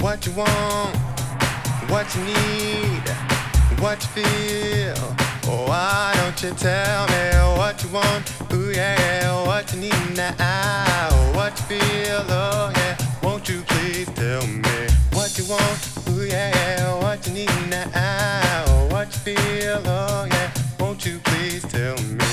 What you want, what you need, what you feel. Oh, why don't you tell me what you want? Ooh, yeah, what you need now, what you feel. Oh, yeah, won't you please tell me what you want? Ooh, yeah, what you need now, what you feel. Oh, yeah, won't you please tell me?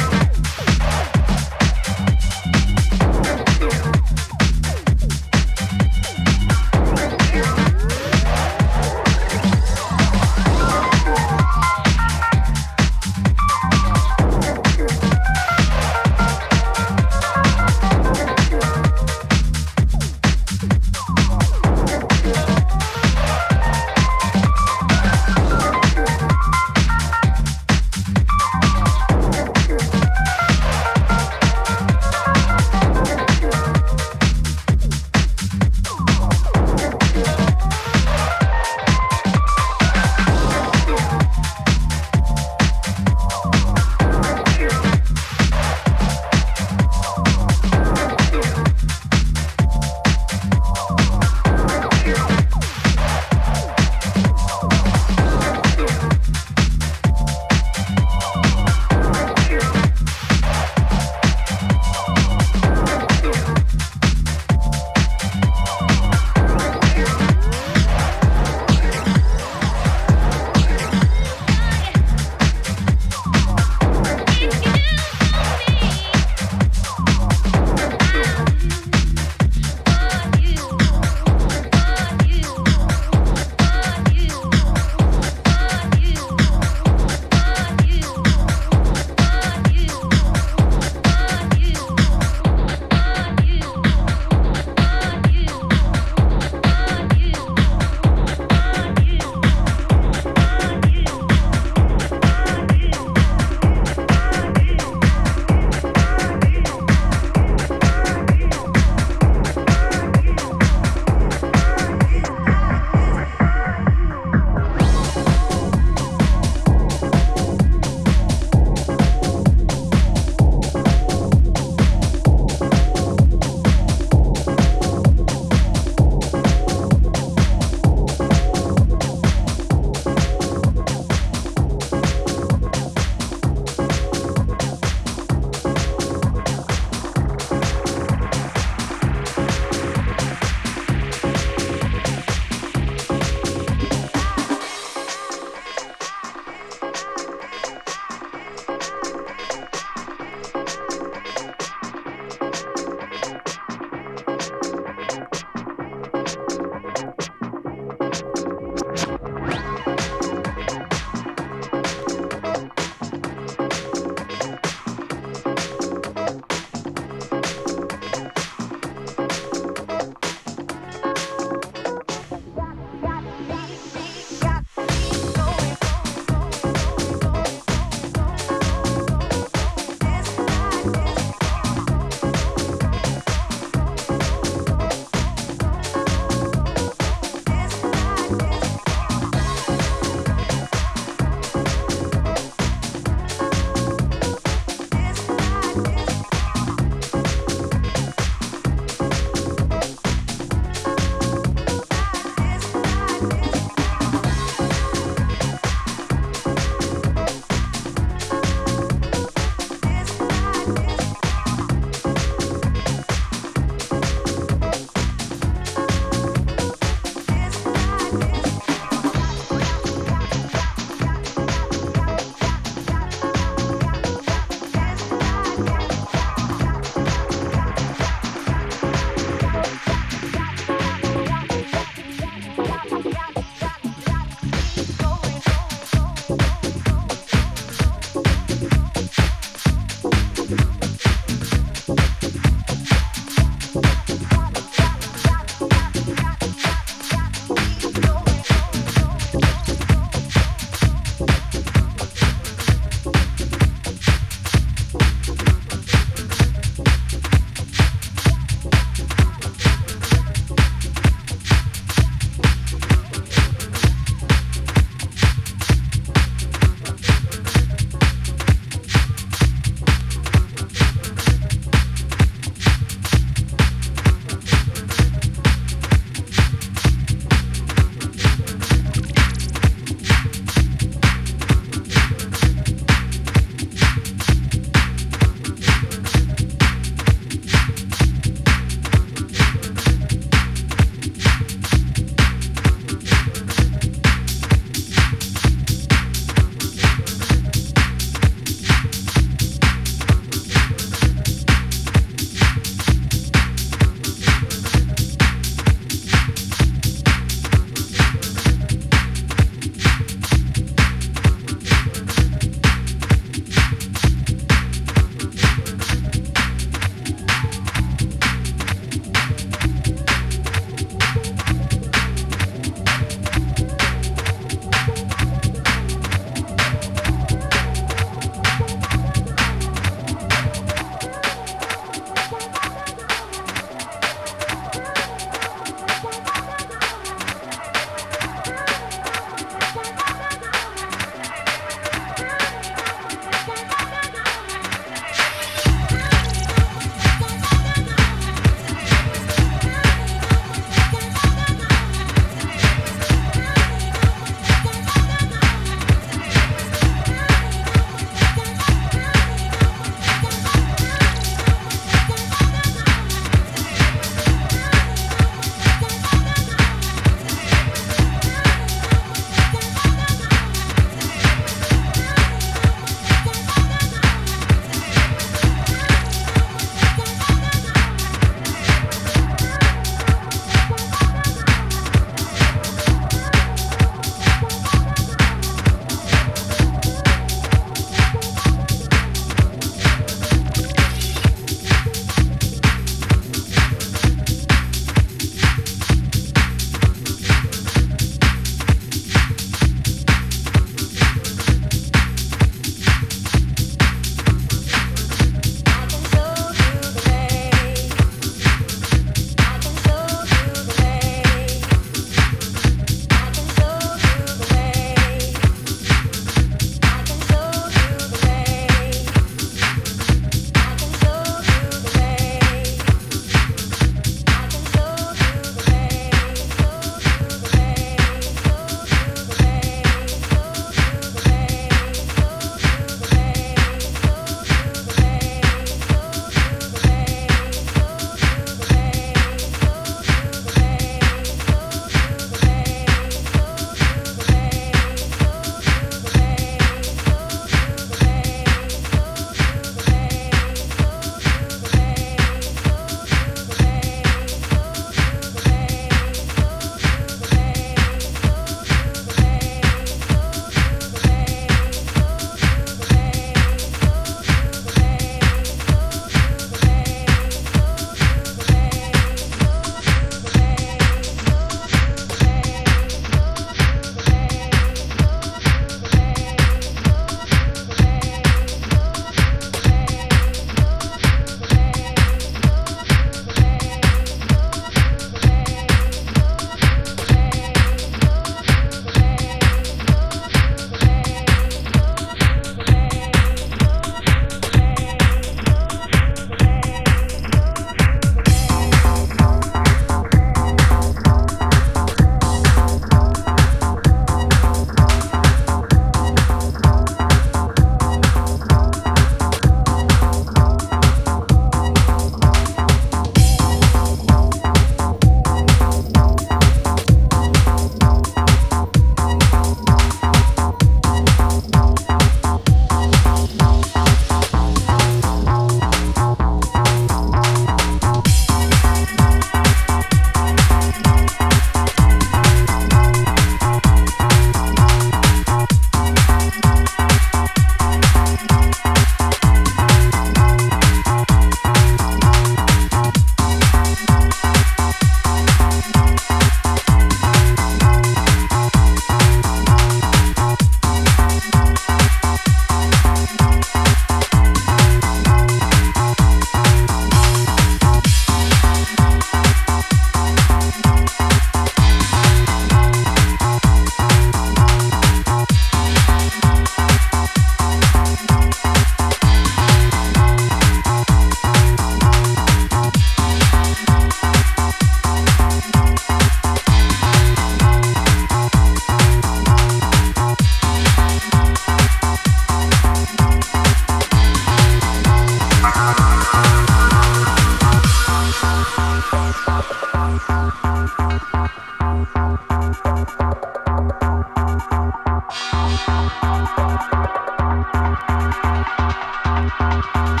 Thank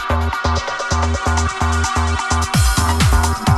you.